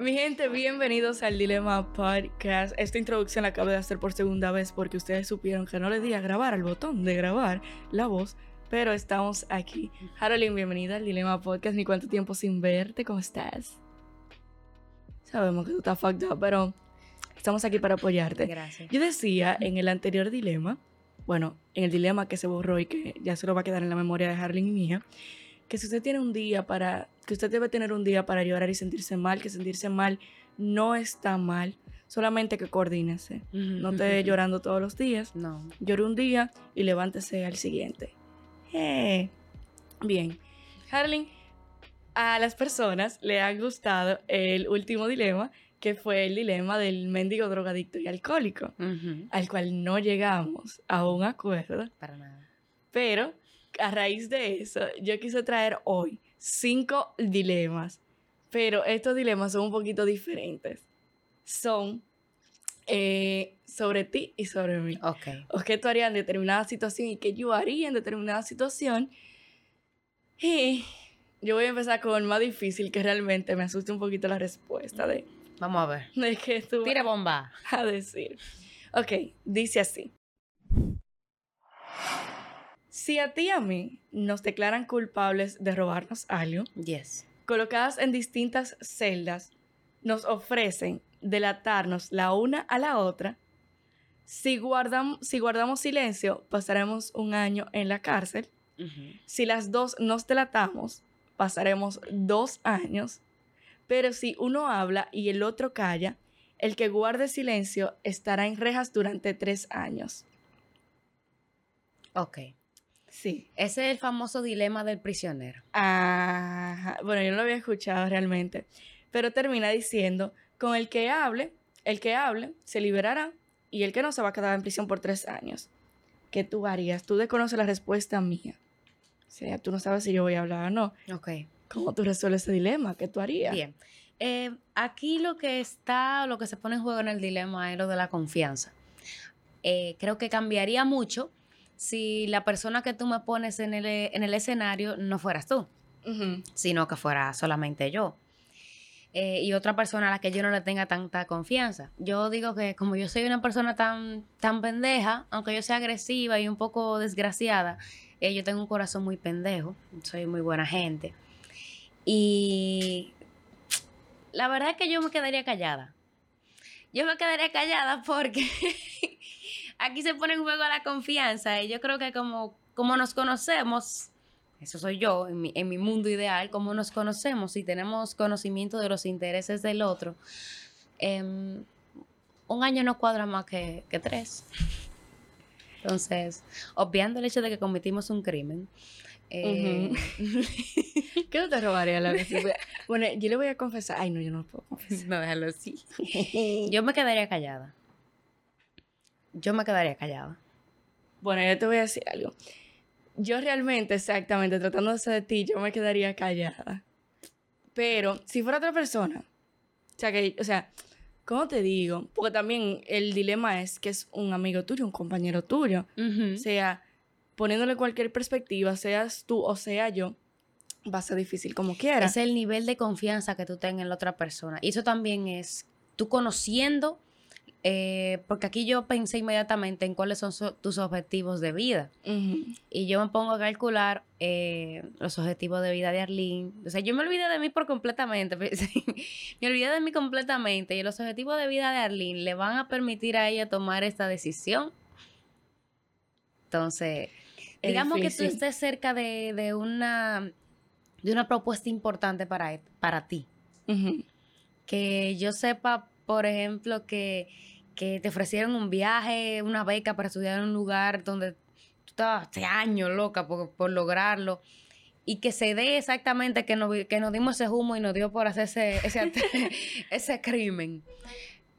Mi gente, bienvenidos al Dilema Podcast. Esta introducción la acabo de hacer por segunda vez porque ustedes supieron que no le di a grabar al botón de grabar la voz, pero estamos aquí. Haroline, bienvenida al Dilema Podcast. Ni cuánto tiempo sin verte, ¿cómo estás? Sabemos que tú estás fucked up, pero estamos aquí para apoyarte. Gracias. Yo decía en el anterior dilema, bueno, en el dilema que se borró y que ya se lo va a quedar en la memoria de Harling y mía, que si usted tiene un día para, que usted debe tener un día para llorar y sentirse mal, que sentirse mal no está mal, solamente que coordínese. No esté llorando todos los días. No. Llore un día y levántese al siguiente. Eh. Bien. Harling, a las personas le ha gustado el último dilema, que fue el dilema del mendigo drogadicto y alcohólico, al cual no llegamos a un acuerdo. Para nada. Pero a raíz de eso, yo quise traer hoy cinco dilemas, pero estos dilemas son un poquito diferentes. Son eh, sobre ti y sobre mí. Ok. O qué tú harías en determinada situación y qué yo haría en determinada situación. Y yo voy a empezar con el más difícil, que realmente me asusta un poquito la respuesta de, Vamos a ver. de que tú Tira bomba. a decir. Ok, dice así. Si a ti y a mí nos declaran culpables de robarnos algo, Yes. colocadas en distintas celdas, nos ofrecen delatarnos la una a la otra. Si, guardam- si guardamos silencio, pasaremos un año en la cárcel. Si las dos nos delatamos, pasaremos dos años. Pero si uno habla y el otro calla, el que guarde silencio estará en rejas durante tres años. Ok. Sí. Ese es el famoso dilema del prisionero. Ajá. Bueno, yo no lo había escuchado realmente. Pero termina diciendo, con el que hable, el que hable se liberará y el que no se va a quedar en prisión por tres años. ¿Qué tú harías? Tú desconoces la respuesta mía. O sea, tú no sabes si yo voy a hablar o no. Ok. ¿Cómo tú resuelves ese dilema? ¿Qué tú harías? Bien. Eh, aquí lo que está, lo que se pone en juego en el dilema es lo de la confianza. Eh, creo que cambiaría mucho si la persona que tú me pones en el, en el escenario no fueras tú. Sino que fuera solamente yo. Eh, y otra persona a la que yo no le tenga tanta confianza. Yo digo que como yo soy una persona tan, tan pendeja, aunque yo sea agresiva y un poco desgraciada, eh, yo tengo un corazón muy pendejo, soy muy buena gente. Y la verdad es que yo me quedaría callada. Yo me quedaría callada porque aquí se pone en juego la confianza y yo creo que como, como nos conocemos, eso soy yo, en mi, en mi mundo ideal, como nos conocemos y tenemos conocimiento de los intereses del otro, em, un año no cuadra más que, que tres. Entonces, obviando el hecho de que cometimos un crimen, eh, ¿Qué no te robaría la vez? Bueno, yo le voy a confesar. Ay, no, yo no lo puedo confesar. no déjalo así. Yo me quedaría callada. Yo me quedaría callada. Bueno, yo te voy a decir algo. Yo realmente, exactamente, tratándose de ti, yo me quedaría callada. Pero si fuera otra persona, o sea, que, o sea, ¿cómo te digo? Porque también el dilema es que es un amigo tuyo, un compañero tuyo. O sea, poniéndole cualquier perspectiva, seas tú o sea yo, va a ser difícil como quiera. Es el nivel de confianza que tú tengas en la otra persona. Y eso también es tú conociendo, eh, porque aquí yo pensé inmediatamente en cuáles son so- tus objetivos de vida. Y yo me pongo a calcular eh, los objetivos de vida de Arlene. O sea, yo me olvidé de mí por completamente. me olvidé de mí completamente. Y los objetivos de vida de Arlene le van a permitir a ella tomar esta decisión. Entonces, Es digamos que tú estés cerca de, de una, de una propuesta importante para, e- para ti. Que yo sepa, por ejemplo, que, que te ofrecieron un viaje, una beca para estudiar en un lugar donde tú estabas hace años loca por, por lograrlo y que se dé exactamente que nos, que nos dimos ese humo y nos dio por hacer ese, ese, ese crimen.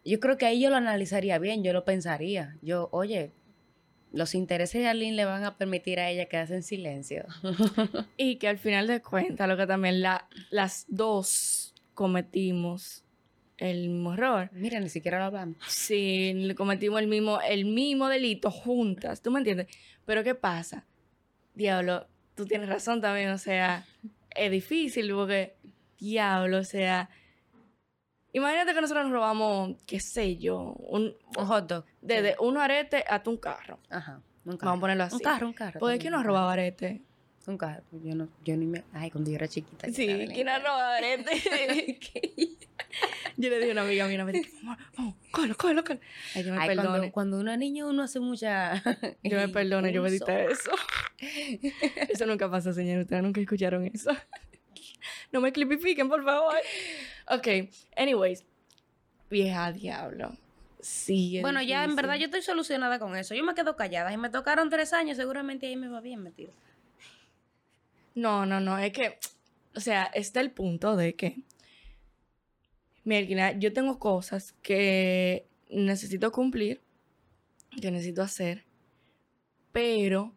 Yo creo que ahí yo lo analizaría bien, yo lo pensaría. Yo, oye, los intereses de Arlene le van a permitir a ella quedarse en silencio. Y que al final de cuentas, lo que también la, las dos cometimos el mismo error. Mira, ni siquiera lo hablamos. Sí, cometimos el mismo, el mismo delito juntas, ¿tú me entiendes? Pero ¿qué pasa? Diablo, tú tienes razón también, o sea, es difícil porque, diablo, o sea, imagínate que nosotros nos robamos, qué sé yo, un, Un hot dog. desde un arete hasta un carro. Ajá. Un carro. Vamos a ponerlo así. Un carro, un carro. ¿Por qué también, no un robaba arete? Carro. Yo no, yo ni me. Ay, cuando yo era chiquita. Sí, estaba en ¿quién el- ha robado arete? yo le dije a una amiga mía, me dijo, vamos, cógelo, cógelo, cógelo. Ay, yo me Ay, cuando, cuando uno es niño, uno hace mucha. Yo me perdone, yo me Impulso. edité eso. Eso nunca pasa, señor. Ustedes nunca escucharon eso. No me clipifiquen, por favor. Ok, anyways. Vieja diablo. Sí. Bueno, ya en verdad yo estoy solucionada con eso. Yo me quedo callada. Si me tocaron tres años, seguramente ahí me va bien metido. No, no, no. Es que, o sea, está el punto de que. Mira, yo tengo cosas que necesito cumplir, que necesito hacer, pero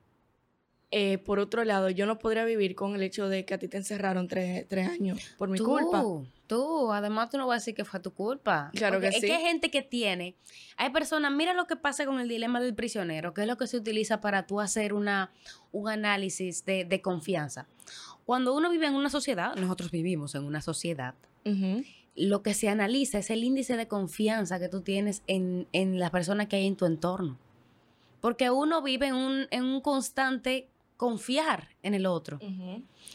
eh, por otro lado, yo no podría vivir con el hecho de que a ti te encerraron tres, tres años por mi tú, culpa. Tú, además tú no vas a decir que fue tu culpa. Claro Porque que es sí. que hay gente que tiene, hay personas, mira lo que pasa con el dilema del prisionero, que es lo que se utiliza para tú hacer una, un análisis de, de confianza. Cuando uno vive en una sociedad, nosotros vivimos en una sociedad, lo que se analiza es el índice de confianza que tú tienes en, en las personas que hay en tu entorno. Porque uno vive en un, en un constante confiar en el otro.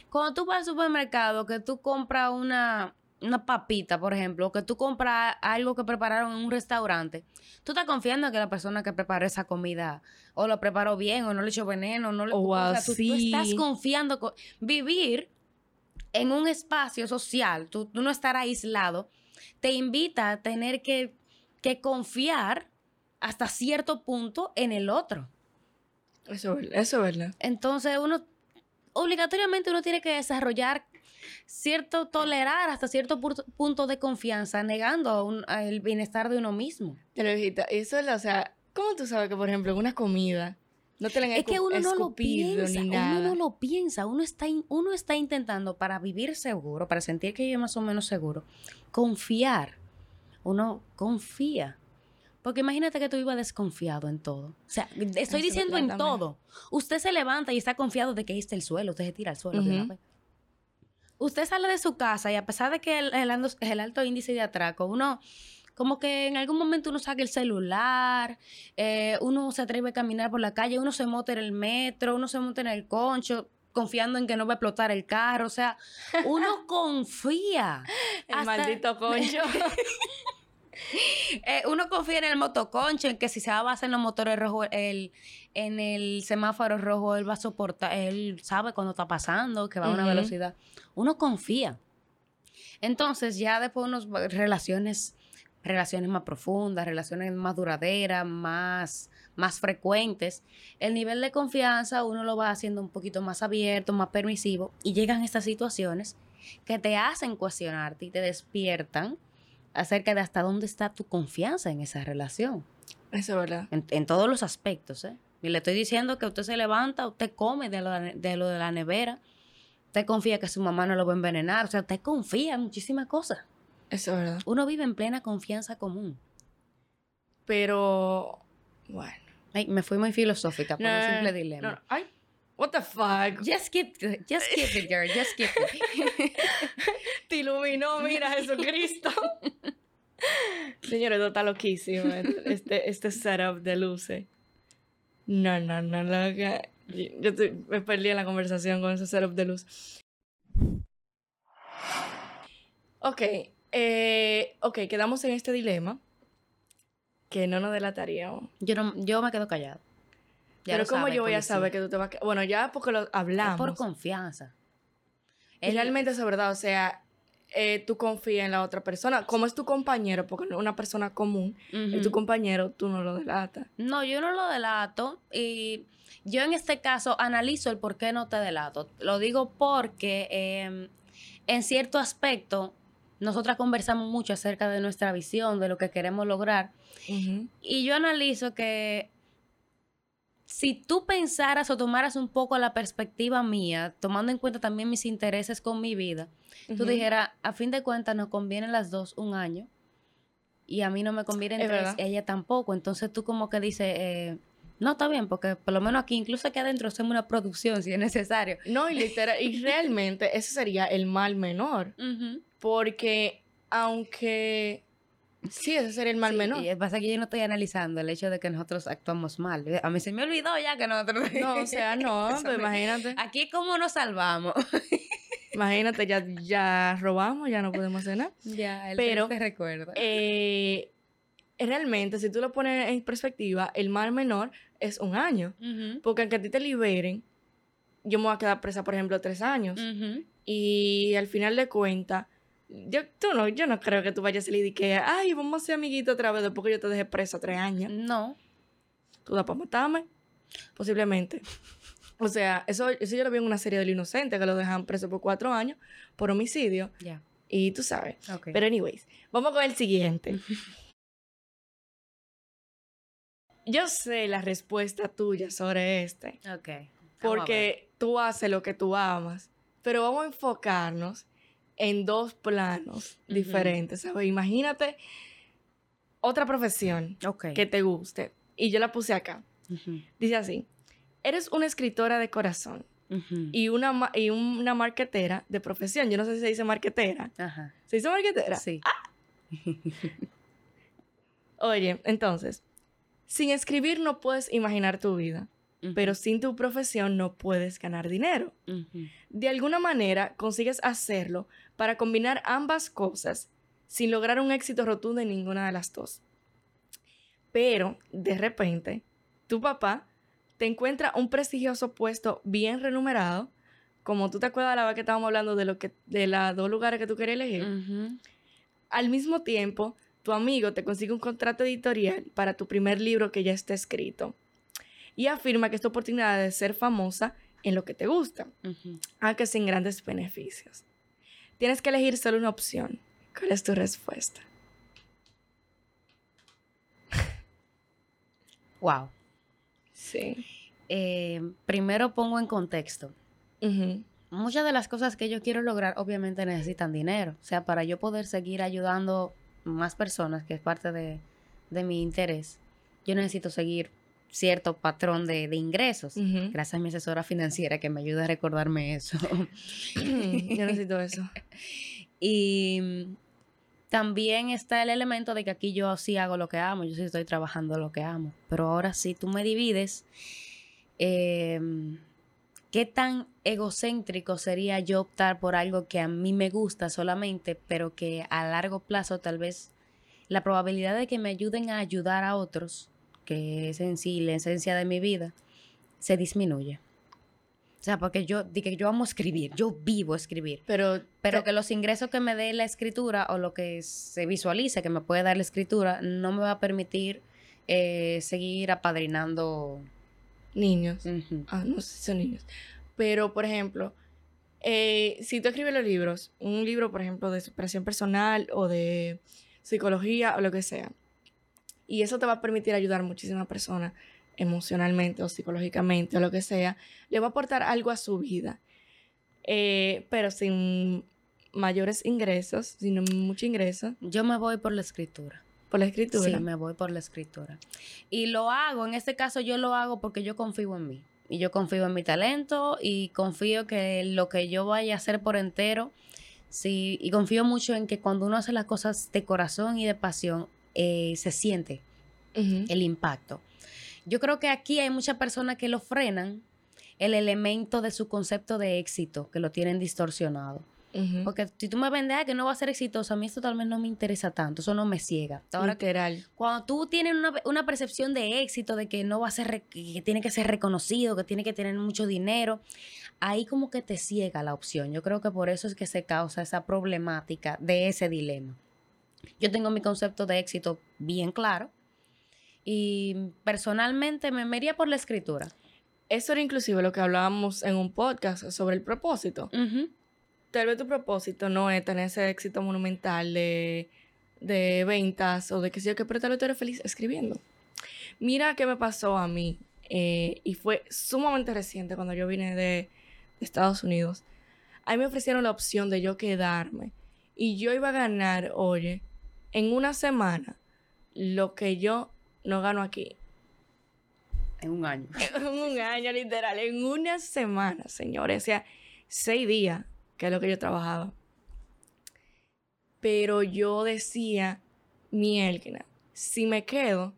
Cuando tú vas al supermercado, que tú compras una, una papita, por ejemplo, o que tú compras algo que prepararon en un restaurante, tú estás confiando en que la persona que preparó esa comida o lo preparó bien o no le echó veneno, no le... Oh, wow, o sea, tú, estás confiando. co- vivir en un espacio social, tú, tú no estar aislado, te invita a tener que, que confiar hasta cierto punto en el otro. Eso, es verdad, eso es verdad. Entonces uno, obligatoriamente uno tiene que desarrollar cierto, tolerar hasta cierto pu- punto de confianza, negando un- el bienestar de uno mismo. Te lo dijiste, eso es, o sea, ¿cómo tú sabes que, por ejemplo, en una comida no te la han Es que uno no lo piensa, uno no lo piensa, uno está, in- uno está intentando para vivir seguro, para sentir que vive más o menos seguro, confiar. Uno confía. Porque imagínate que tú ibas desconfiado en todo. O sea, estoy diciendo en todo. Usted se levanta y está confiado de que está el suelo, usted se tira al suelo. Ujú. vez. Usted sale de su casa y a pesar de que el, el alto índice de atraco, uno como que en algún momento uno saca el celular, eh, uno se atreve a caminar por la calle, uno se monta en el metro, uno se monta en el concho, confiando en que no va a explotar el carro. O sea, uno confía. El Hasta- maldito concho. Eh, uno confía en el motoconcho, en que si se va a basar en los motores rojos, el, en el semáforo rojo, él va a soportar, él sabe cuando está pasando, que va a una velocidad. Uno confía. Entonces, ya después unos relaciones, relaciones más profundas, relaciones más duraderas, más, más frecuentes, el nivel de confianza uno lo va haciendo un poquito más abierto, más permisivo, y llegan estas situaciones que te hacen cuestionarte y te despiertan acerca de hasta dónde está tu confianza en esa relación, Eso es verdad. en, en todos los aspectos. ¿eh? Y le estoy diciendo que usted se levanta, usted come de lo de, lo de la nevera, usted confía que su mamá no lo va a envenenar, o sea, usted confía en muchísimas cosas. Eso es verdad. Uno vive en plena confianza común. Pero, bueno. Ay, me fui muy filosófica por un simple dilema. no, no. Ay, what the fuck. Just keep, just keep it, girl, just keep it. Te iluminó, mira, Jesucristo. Señores, esto está loquísimo. Este, este setup de luces. No, no, no, loca. Yo, me perdí en la conversación con ese setup de luz. Ok, eh, ok, quedamos en este dilema que no nos delataríamos. Yo, no, yo me quedo callada. Ya Pero ¿cómo yo voy a saber que tú te vas a... Bueno, ya porque lo Es hablamos. por confianza. El- realmente eso es verdad, o sea, eh, tú confías en la otra persona. Como es tu compañero, porque no es una persona común, es tu compañero, tú no lo delatas. No, yo no lo delato y yo en este caso analizo el por qué no te delato. Lo digo porque eh, en cierto aspecto nosotras conversamos mucho acerca de nuestra visión, de lo que queremos lograr y yo analizo que si tú pensaras o tomaras un poco la perspectiva mía, tomando en cuenta también mis intereses con mi vida, tú dijeras, a fin de cuentas nos convienen las dos un año y a mí no me convienen Es tres, ella tampoco. Entonces tú como que dices, eh, no, está bien, porque por lo menos aquí, incluso aquí adentro, hacemos una producción si es necesario. No, y literal, y realmente ese sería el mal menor. Porque aunque sí, ese sería el mal Sí, menor. Y pasa que yo no estoy analizando el hecho de que nosotros actuamos mal. A mí se me olvidó ya que nosotros... No, o sea, no, pues imagínate. Aquí cómo nos salvamos. Imagínate, ya, ya robamos, ya no podemos hacer nada. ya, el Pero, te recuerda. Eh, realmente, si tú lo pones en perspectiva, el mal menor es un año. Porque aunque a ti te liberen, yo me voy a quedar presa, por ejemplo, tres años. Y al final de cuentas, yo, tú no, yo no creo que tú vayas a salir y que, ay, vamos a ser amiguitos otra vez después que yo te dejé presa tres años. No. ¿Tú das para matarme? Posiblemente. O sea, eso, eso yo lo vi en una serie del inocente que lo dejan preso por cuatro años por homicidio. Ya. Y tú sabes. Ok. Pero, anyways, vamos con el siguiente. Yo sé la respuesta tuya sobre este. ok. Porque tú haces lo que tú amas. Pero vamos a enfocarnos en dos planos diferentes, ¿sabes? Imagínate otra profesión que te guste. Y yo la puse acá. Dice así. Eres una escritora de corazón y una, y una marquetera de profesión. Yo no sé si se dice marquetera. Ajá. ¿Se dice marquetera? Sí. Oye, entonces, sin escribir no puedes imaginar tu vida, Pero sin tu profesión no puedes ganar dinero. De alguna manera consigues hacerlo para combinar ambas cosas sin lograr un éxito rotundo en ninguna de las dos. Pero, de repente, tu papá te encuentra un prestigioso puesto bien remunerado, como tú te acuerdas la vez que estábamos hablando de, lo que, de los dos lugares que tú querías elegir. Al mismo tiempo, tu amigo te consigue un contrato editorial para tu primer libro que ya está escrito y afirma que esta oportunidad de ser famosa en lo que te gusta, aunque sin grandes beneficios. Tienes que elegir solo una opción. ¿Cuál es tu respuesta? Wow. Sí. Eh, primero pongo en contexto. Muchas de las cosas que yo quiero lograr obviamente necesitan dinero. O sea, para yo poder seguir ayudando más personas, que es parte de, de mi interés, yo necesito seguir cierto patrón de, de ingresos. Gracias a mi asesora financiera que me ayuda a recordarme eso. Yo necesito eso. Y también está el elemento de que aquí yo sí hago lo que amo, yo sí estoy trabajando lo que amo. Pero ahora sí tú me divides, eh, ¿qué tan egocéntrico sería yo optar por algo que a mí me gusta solamente, pero que a largo plazo tal vez la probabilidad de que me ayuden a ayudar a otros, que es en sí la esencia de mi vida, se disminuye? O sea, porque yo, di que yo amo escribir, yo vivo escribir. Pero, Pero que los ingresos que me dé la escritura o lo que se visualice que me puede dar la escritura no me va a permitir eh, seguir apadrinando. niños. Ah, no sé si son niños. Pero, por ejemplo, eh, si tú escribes los libros, un libro, por ejemplo, de superación personal o de psicología o lo que sea, y eso te va a permitir ayudar a muchísimas personas emocionalmente o psicológicamente o lo que sea, le va a aportar algo a su vida. Eh, pero sin mayores ingresos, sin mucho ingreso, Yo me voy por la escritura. por la escritura. Sí, me voy por la escritura. Y lo hago, en este caso yo lo hago porque yo confío en mí. Y yo confío en mi talento y confío que lo que yo vaya a hacer por entero, sí, y confío mucho en que cuando uno hace las cosas de corazón y de pasión, eh, se siente el impacto. Yo creo que aquí hay muchas personas que lo frenan el elemento de su concepto de éxito, que lo tienen distorsionado. Porque si tú me vendes "Ay, que no va a ser exitoso, a mí esto tal vez no me interesa tanto, eso no me ciega. Ahora, Literal. cuando tú tienes una, una percepción de éxito, de que no va a ser, que tiene que ser reconocido, que tiene que tener mucho dinero, ahí como que te ciega la opción. Yo creo que por eso es que se causa esa problemática de ese dilema. Yo tengo mi concepto de éxito bien claro y personalmente me me iría por la escritura. Eso era inclusive lo que hablábamos en un podcast sobre el propósito. Tal vez tu propósito no es tener ese éxito monumental de, de ventas o de que sé yo qué, pero tal vez tú eres feliz escribiendo. Mira qué me pasó a mí, eh, y fue sumamente reciente cuando yo vine de, Estados Unidos. A mí me ofrecieron la opción de yo quedarme y yo iba a ganar, oye, en una semana lo que yo no gano aquí. En un año. En un año, literal, en una semana, señores. O sea, seis días, que es lo que yo trabajaba. Pero yo decía, mielquina, si me quedo,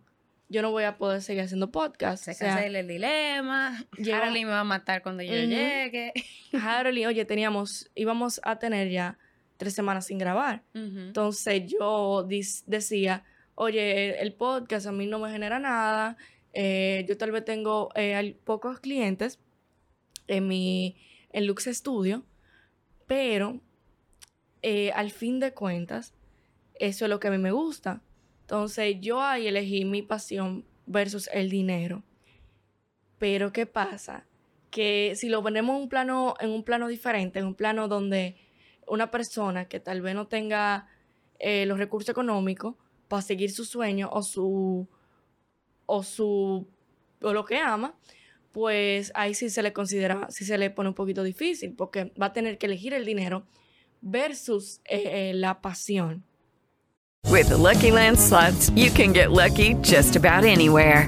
yo no voy a poder seguir haciendo podcast. Se o sea, cancela el dilema. Harley me va a matar cuando yo llegue. Harold y, oye, teníamos, íbamos a tener ya tres semanas sin grabar. Entonces yo decía, oye, el podcast a mí no me genera nada, eh, yo tal vez tengo eh, pocos clientes en mi en Lux Studio, pero eh, al fin de cuentas, eso es lo que a mí me gusta. Entonces yo ahí elegí mi pasión versus el dinero. Pero ¿qué pasa? Que si lo ponemos en un plano, en un plano diferente, en un plano donde una persona que tal vez no tenga eh, los recursos económicos para seguir su sueño o su o su o lo que ama, pues ahí sí se le considera, sí se le pone un poquito difícil, porque va a tener que elegir el dinero versus eh, eh, la pasión. With the Lucky Land slots, you can get lucky just about anywhere.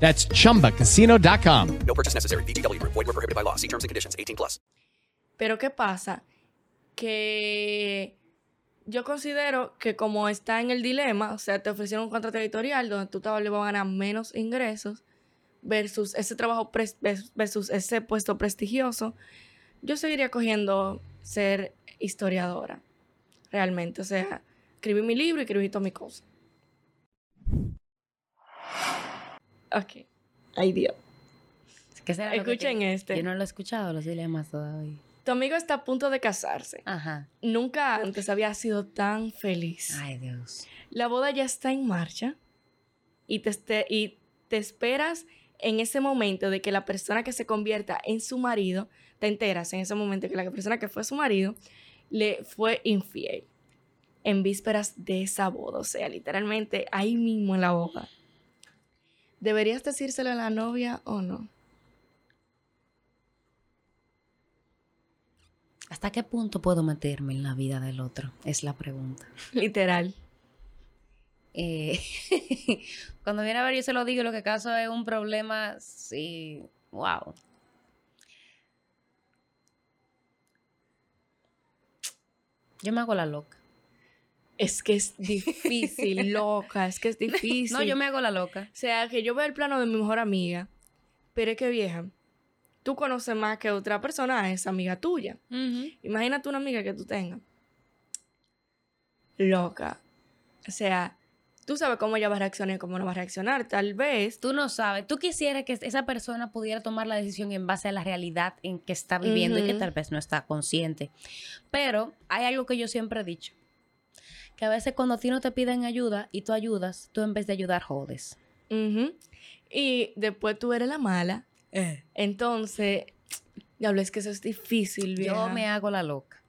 That's chumbacasino.com. No purchase necessary. VGW Group. Void were prohibited by law. See terms and conditions. 18 plus. Pero ¿qué pasa? Que yo considero que como está en el dilema, o sea, te ofrecieron un contrato editorial donde tú vez vas a ganar menos ingresos versus ese trabajo versus ese puesto prestigioso, yo seguiría cogiendo ser historiadora, realmente. O sea, escribí mi libro y escribí todas mis cosas. Ok. Ay, Dios. ¿Qué será lo que Escuchen este. Yo no lo he escuchado, los dilemas todavía. Tu amigo está a punto de casarse. Ajá. Nunca antes había sido tan feliz. Ay, Dios. La boda ya está en marcha y te, este- y te esperas en ese momento de que la persona que se convierta en su marido, te enteras en ese momento que la persona que fue su marido le fue infiel en vísperas de esa boda, o sea, literalmente ahí mismo en la boda. ¿Deberías decírselo a la novia o no? ¿Hasta qué punto puedo meterme en la vida del otro? Es la pregunta. Literal. Eh, cuando viene a ver, yo se lo digo, lo que acaso es un problema, sí, wow. Yo me hago la loca. Es que es difícil, loca, es que es difícil. No, yo me hago la loca. O sea, que yo veo el plano de mi mejor amiga, pero es que vieja, tú conoces más que otra persona a esa amiga tuya. Imagínate una amiga que tú tengas. Loca. O sea, tú sabes cómo ella va a reaccionar y cómo no va a reaccionar. Tal vez. Tú no sabes. Tú quisieras que esa persona pudiera tomar la decisión en base a la realidad en que está viviendo y que tal vez no está consciente. Pero hay algo que yo siempre he dicho. Que a veces cuando a ti no te piden ayuda y tú ayudas, tú en vez de ayudar jodes. ujú. Y después tú eres la mala. Entonces, diablo, es que eso es difícil, vieja. Yo me hago la loca.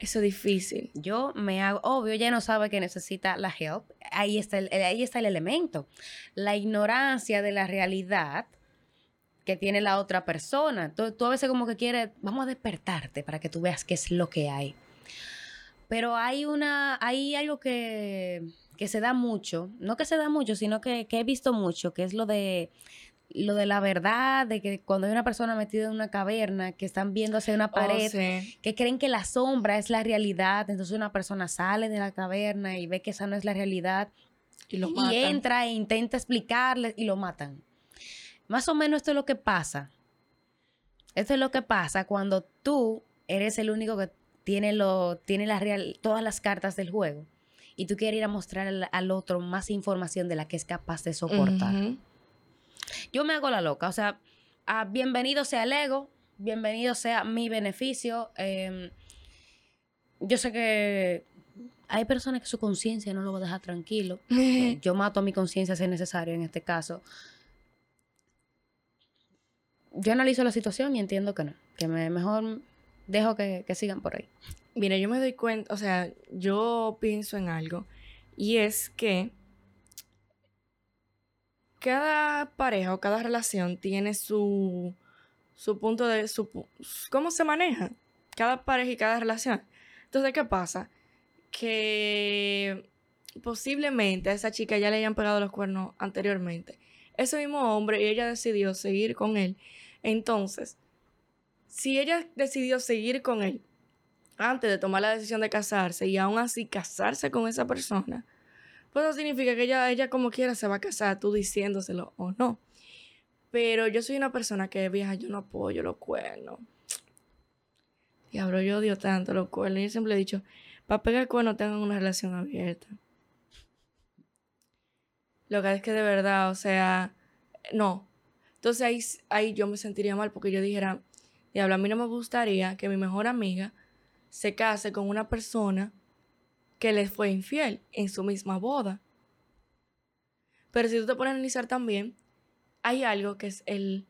Eso es difícil. Yo me hago, obvio, ella no sabe que necesita la help. Ahí está el, ahí está el elemento. La ignorancia de la realidad que tiene la otra persona. Tú, tú a veces como que quieres, vamos a despertarte para que tú veas qué es lo que hay. Pero hay una, hay algo que, que se da mucho, no que se da mucho, sino que, que he visto mucho, que es lo de lo de la verdad, de que cuando hay una persona metida en una caverna, que están viendo hacia una pared, Oh, sí. que creen que la sombra es la realidad, entonces una persona sale de la caverna y ve que esa no es la realidad Y lo y entra e intenta explicarle y lo matan. Más o menos esto es lo que pasa. Esto es lo que pasa cuando tú eres el único que tiene, lo, tiene la real, todas las cartas del juego y tú quieres ir a mostrar al, al otro más información de la que es capaz de soportar. Yo me hago la loca, o sea, ah, bienvenido sea el ego, bienvenido sea mi beneficio. eh, yo sé que hay personas que su conciencia no lo va a dejar tranquilo. Yo mato a mi conciencia si es necesario en este caso. Yo analizo la situación y entiendo que no, que me, mejor dejo que, que sigan por ahí. Mira, yo me doy cuenta, o sea, yo pienso en algo y es que cada pareja o cada relación tiene su, su punto de, su, cómo se maneja cada pareja y cada relación. Entonces, ¿qué pasa? Que posiblemente a esa chica ya le hayan pegado los cuernos anteriormente. Ese mismo hombre y ella decidió seguir con él. Entonces, si ella decidió seguir con él antes de tomar la decisión de casarse y aún así casarse con esa persona, pues eso significa que ella, ella como quiera se va a casar, tú diciéndoselo o no. Pero yo soy una persona que vieja, yo no apoyo los cuernos. Diablo, yo odio tanto los cuernos. Yo siempre he dicho, para pegar cuernos tengan una relación abierta. Lo que es que de verdad, o sea, no. Entonces ahí, ahí yo me sentiría mal porque yo dijera, diablo, a mí no me gustaría que mi mejor amiga se case con una persona que le fue infiel en su misma boda. Pero si tú te pones a analizar también, hay algo que es el...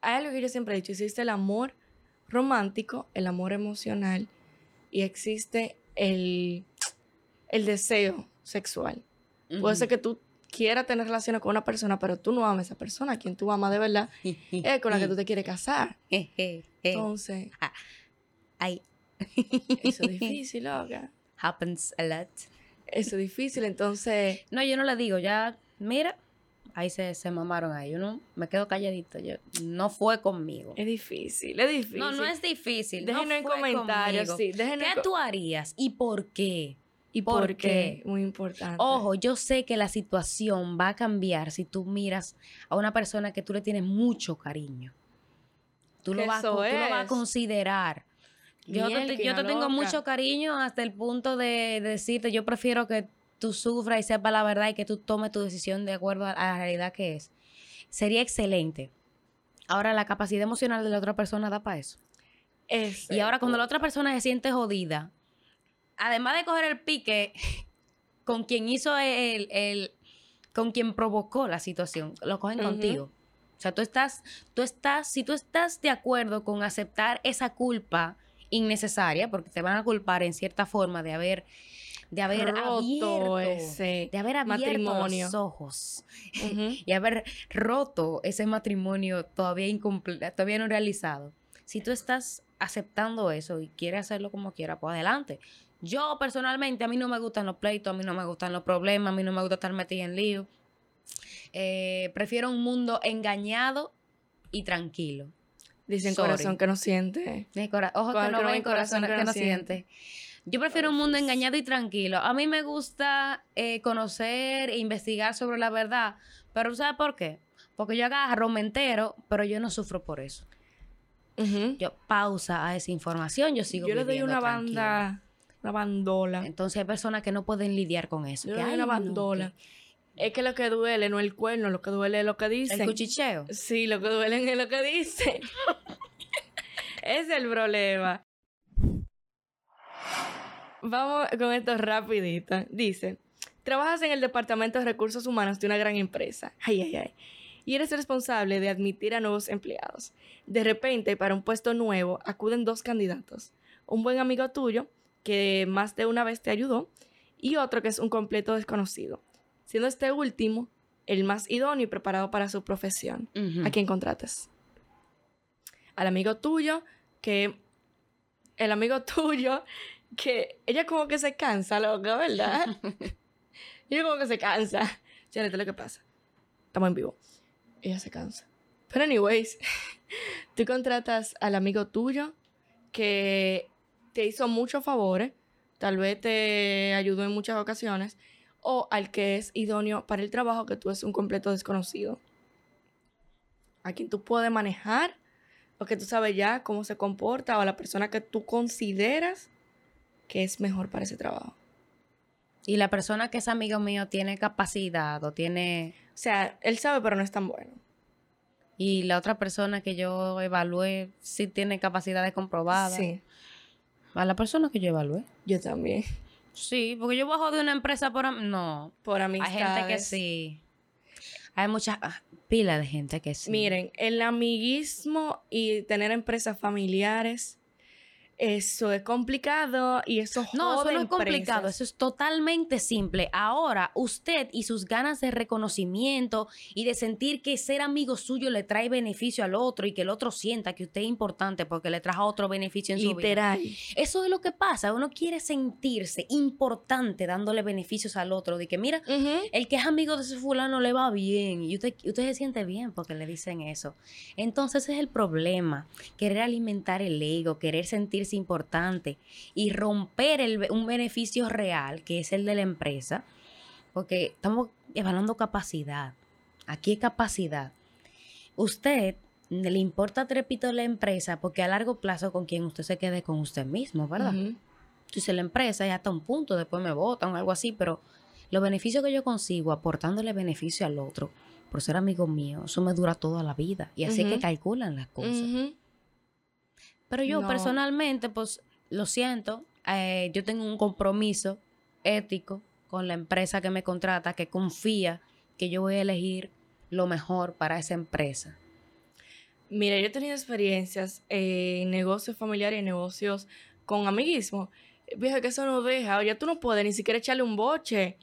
Hay algo que yo siempre he dicho, existe el amor romántico, el amor emocional y existe el, el deseo sexual. Puede ser que tú quieras tener relaciones con una persona, pero tú no amas a esa persona. Quien tú amas de verdad es con la que tú te quieres casar. Entonces, Ay, eso es difícil, loca. happens a lot. Eso es difícil, entonces... No, yo no le digo, ya, mira, ahí se, se mamaron ahí. Yo no me quedo calladito. Yo, no fue conmigo. Es difícil, es difícil. No, no es difícil. no Déjenos en fue comentarios, sí, en ¿Qué tú harías y por qué? ¿Y por por, qué? qué? Muy importante. Ojo, yo sé que la situación va a cambiar si tú miras a una persona que tú le tienes mucho cariño. Tú, lo vas, tú lo vas a considerar. Yo te, yo te tengo loca. mucho cariño hasta el punto de, de decirte, yo prefiero que tú sufras y sepas la verdad y que tú tomes tu decisión de acuerdo a, a la realidad que es. Sería excelente. Ahora, la capacidad emocional de la otra persona da para eso. Ese Y ahora cuando la otra persona se siente jodida, además de coger el pique con quien hizo el, el- con quien provocó la situación, lo cogen contigo. O sea, tú estás, tú estás, si tú estás de acuerdo con aceptar esa culpa innecesaria, porque te van a culpar en cierta forma de haber, de haber Roto abierto, ese de haber abierto matrimonio. los ojos y haber roto ese matrimonio todavía incomple- todavía no realizado. Si tú estás aceptando eso y quieres hacerlo como quiera, pues adelante. Yo personalmente, a mí no me gustan los pleitos, a mí no me gustan los problemas, a mí no me gusta estar metida en lío. Eh, prefiero un mundo engañado y tranquilo. Dicen Sorry. corazón que no siente. Cora- Ojos que no ven, ven, corazón que no siente. Yo prefiero un mundo engañado y tranquilo. A mí me gusta eh, conocer e investigar sobre la verdad. Pero ¿sabes por qué? Porque yo agarro, me entero, pero yo no sufro por eso. Yo pausa a esa información, yo sigo Yo le doy una tranquila. banda, una bandola. Entonces hay personas que no pueden lidiar con eso. Yo que, le doy "Ay, una no, bandola. que Es que lo que duele no es el cuerno, lo que duele es lo que dicen. El cuchicheo. Sí, lo que duelen es lo que dicen. Es el problema. Vamos con esto rapidito. Dice, Trabajas en el departamento de recursos humanos de una gran empresa. Ay, ay, ay. Y eres responsable de admitir a nuevos empleados. De repente, para un puesto nuevo, acuden dos candidatos. Un buen amigo tuyo, que más de una vez te ayudó, y otro que es un completo desconocido. Siendo este último el más idóneo y preparado para su profesión. ¿A quién contratas? Al amigo tuyo, que... El amigo tuyo, que ella como que se cansa, loca, ¿verdad? ella como que se cansa. Janet, lo que pasa. Estamos en vivo. Ella se cansa. Pero anyways, tú contratas al amigo tuyo que te hizo muchos favores, tal vez te ayudó en muchas ocasiones, o al que es idóneo para el trabajo que tú es un completo desconocido. A quien tú puedes manejar, o que tú sabes ya cómo se comporta, o a la persona que tú consideras que es mejor para ese trabajo. Y la persona que es amigo mío tiene capacidad o tiene... O sea, él sabe, pero no es tan bueno. Y la otra persona que yo evalué sí tiene capacidades comprobadas. Sí, A la persona que yo evalué. yo también. Sí, porque yo bajo de una empresa por... am- No. Por Hay amistades. gente que sí. Hay muchas... ah, pila de gente que sí. Miren, el amiguismo y tener empresas familiares, eso es complicado y eso No, eso no es complicado, eso es totalmente simple. Ahora, usted y sus ganas de reconocimiento y de sentir que ser amigo suyo le trae beneficio al otro y que el otro sienta que usted es importante porque le trajo otro beneficio en su vida. Literal. Eso es lo que pasa, uno quiere sentirse importante dándole beneficios al otro, de que mira, el que es amigo de ese fulano le va bien y usted, usted se siente bien porque le dicen eso. Entonces ese es el problema, querer alimentar el ego, querer sentirse importante y romper el un beneficio real que es el de la empresa, porque estamos evaluando capacidad. Aquí es capacidad. Usted le importa trepito la empresa porque a largo plazo con quien usted se quede con usted mismo, ¿verdad? Ujú. Entonces la empresa ya hasta un punto, después me votan o algo así, pero los beneficios que yo consigo aportándole beneficio al otro, por ser amigo mío, eso me dura toda la vida. Y así es que calculan las cosas. Pero yo No. personalmente, pues lo siento, eh, yo tengo un compromiso ético con la empresa que me contrata, que confía que yo voy a elegir lo mejor para esa empresa. Mira, yo he tenido experiencias en negocios familiares y negocios con amiguismo. Viejo, que eso no deja. Oye, tú no puedes ni siquiera echarle un boche.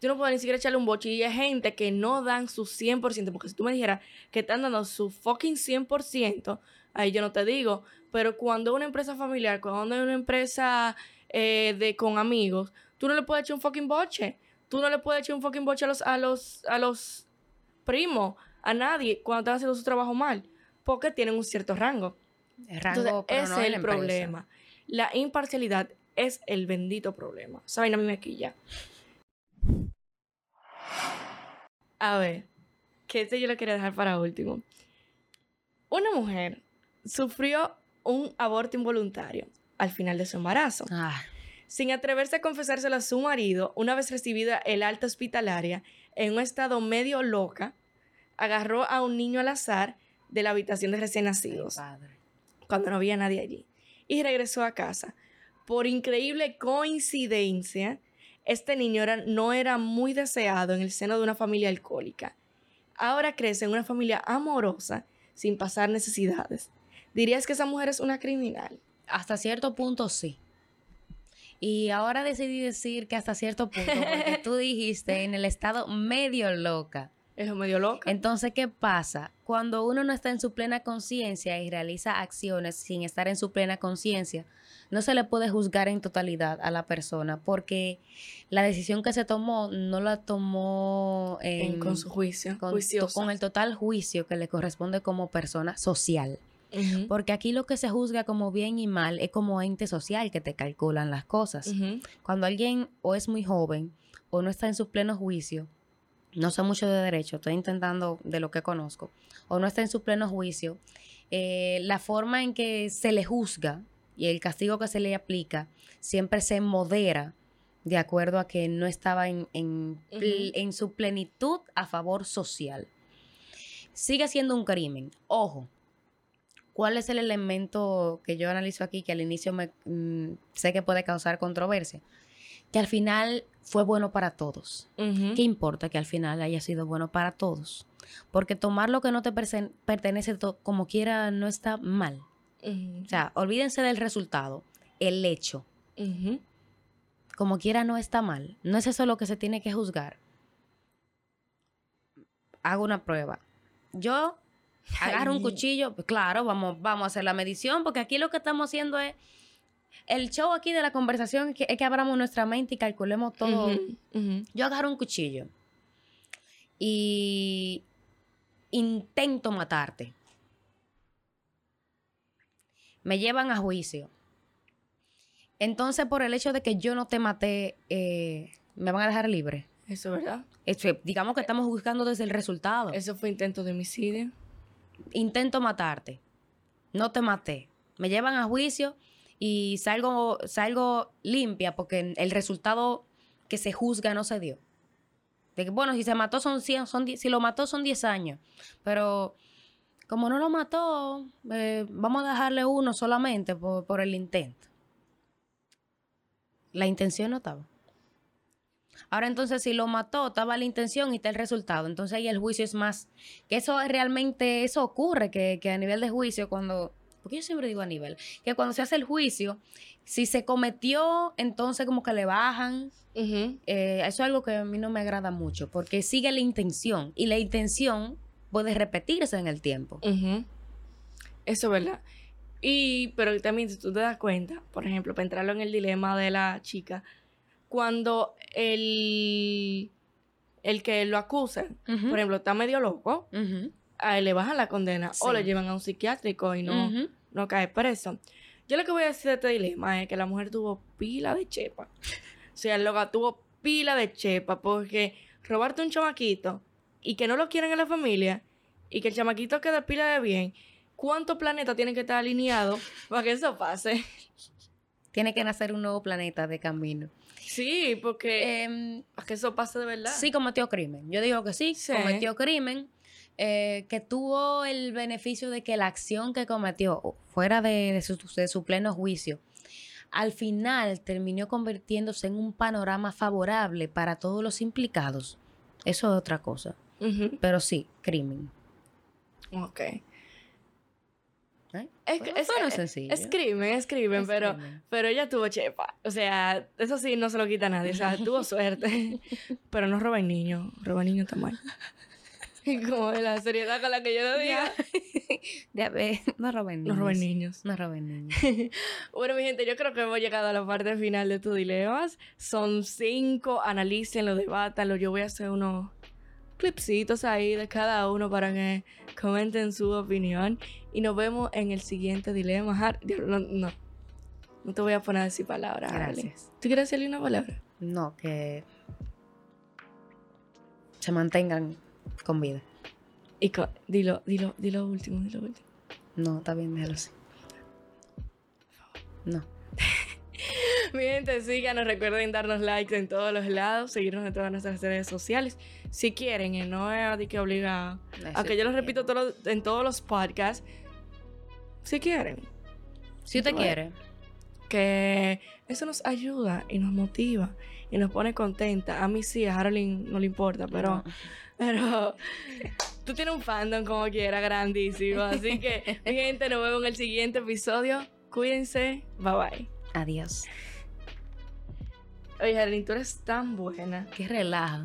Tú no puedes ni siquiera echarle un boche. Y hay gente que no dan su 100%. Porque si tú me dijeras que están dando su fucking 100%, ahí yo no te digo. Pero cuando es una empresa familiar, cuando es una empresa eh, de con amigos, tú no le puedes echar un fucking boche. Tú no le puedes echar un fucking boche a los, a los, a los primos, a nadie, cuando están haciendo su trabajo mal. Porque tienen un cierto rango. El rango, Entonces, pero ese no es el empresa. problema. La imparcialidad es el bendito problema. Saben, a mí me quilla. A ver, que este yo lo quería dejar para último. Una mujer sufrió un aborto involuntario al final de su embarazo. Ah, Sin atreverse a confesárselo a su marido, una vez recibida el alta hospitalaria, en un estado medio loca, agarró a un niño al azar de la habitación de recién nacidos cuando no había nadie allí y regresó a casa. Por increíble coincidencia, este niño era- no era muy deseado en el seno de una familia alcohólica. Ahora crece en una familia amorosa sin pasar necesidades. ¿Dirías que esa mujer es una criminal? Hasta cierto punto sí. Y ahora decidí decir que hasta cierto punto, porque tú dijiste en el estado medio loca. Es medio loca. Entonces, ¿qué pasa? Cuando uno no está en su plena conciencia y realiza acciones sin estar en su plena conciencia, no se le puede juzgar en totalidad a la persona porque la decisión que se tomó no la tomó en- En- con su juicio. con, con el total juicio que le corresponde como persona social. Porque aquí lo que se juzga como bien y mal es como ente social que te calculan las cosas. Cuando alguien o es muy joven o no está en su pleno juicio, no sé mucho de derecho, estoy intentando de lo que conozco, o no está en su pleno juicio, eh, la forma en que se le juzga y el castigo que se le aplica siempre se modera de acuerdo a que no estaba en, en su plenitud a favor social. Sigue siendo un crimen. Ojo, ¿cuál es el elemento que yo analizo aquí que al inicio me, mm, sé que puede causar controversia? Que al final fue bueno para todos. ¿Qué importa que al final haya sido bueno para todos? Porque tomar lo que no te pertenece como quiera no está mal. O sea, olvídense del resultado, el hecho. Como quiera no está mal. No es eso lo que se tiene que juzgar. Hago una prueba. Yo agarro un cuchillo, pues claro, vamos, vamos a hacer la medición, porque aquí lo que estamos haciendo es. El show aquí de la conversación es que, es que abramos nuestra mente y calculemos todo. Yo agarro un cuchillo y intento matarte. Me llevan a juicio. Entonces, por el hecho de que yo no te maté, eh, me van a dejar libre. Eso, ¿verdad? Este, digamos que estamos buscando desde el resultado. Eso fue intento de homicidio. Intento matarte. No te maté. Me llevan a juicio y salgo, salgo limpia porque el resultado que se juzga no se dio. De que, bueno, si se mató son 100, son, die- si lo mató son 10 años. Pero como no lo mató, eh, vamos a dejarle uno solamente por, por el intento. La intención no estaba. Ahora entonces si lo mató, estaba la intención y está el resultado. Entonces ahí el juicio es más... Que eso es realmente, eso ocurre, que, que a nivel de juicio cuando... Porque yo siempre digo a nivel, que cuando se hace el juicio, si se cometió, entonces como que le bajan. Eh, eso es algo que a mí no me agrada mucho, porque sigue la intención y la intención puede repetirse en el tiempo. Eso es verdad. Y, pero también si tú te das cuenta, por ejemplo, para entrarlo en el dilema de la chica, cuando el, el que lo acusa, Ujú. por ejemplo, está medio loco, a él le bajan la condena o lo llevan a un psiquiátrico y no, no cae preso. Yo lo que voy a decir de este dilema es que la mujer tuvo pila de chepa. O sea, el loca tuvo pila de chepa porque robarte un chamaquito y que no lo quieren en la familia y que el chamaquito quede pila de bien, ¿cuántos planetas tienen que estar alineados para que eso pase? Tiene que nacer un nuevo planeta de camino. Sí, porque para que eso pase de verdad. sí cometió crimen. Yo digo que sí, Sí. cometió crimen, eh, que tuvo el beneficio de que la acción que cometió, fuera de, de su, de su pleno juicio, al final terminó convirtiéndose en un panorama favorable para todos los implicados. Eso es otra cosa. Pero sí, crimen. Ok. ¿Eh? Es, Bueno, es, suena es- sencillo. es crimen, es crimen, Es pero, pero ella tuvo chepa. O sea, eso sí no se lo quita a nadie. O sea, tuvo suerte. pero no roben niños. Robar niños está mal. Como de la seriedad con la que yo lo. Ya ve, no roben No niños. roben niños. No roben niños. Bueno, mi gente, yo creo que hemos llegado a la parte final de tu dilemas. Son cinco, analícenlo, debátanlo. Yo voy a hacer unos clipsitos ahí de cada uno para que comenten su opinión. Y nos vemos en el siguiente dilema. No, no, no te voy a poner a decir palabras. Gracias. ¿Tú quieres decirle una palabra? No, que se mantengan con vida. Y co- dilo, dilo, dilo último, dilo último. No, está bien, déjalo así. No. Mi gente, síganos, recuerden darnos likes en todos los lados, seguirnos en todas nuestras redes sociales. Si quieren, y no es de que obliga. Aunque yo lo repito todo- en todos los podcasts. Si quieren. Si usted quiere. Que eso nos ayuda y nos motiva y nos pone contenta. A mí sí, a Harolyn no le importa, pero. No. Pero tú tienes un fandom como quiera, grandísimo. Así que, mi gente, nos vemos en el siguiente episodio. Cuídense. Bye bye. Adiós. Oye, Harolyn, tú eres tan buena. Qué relaja.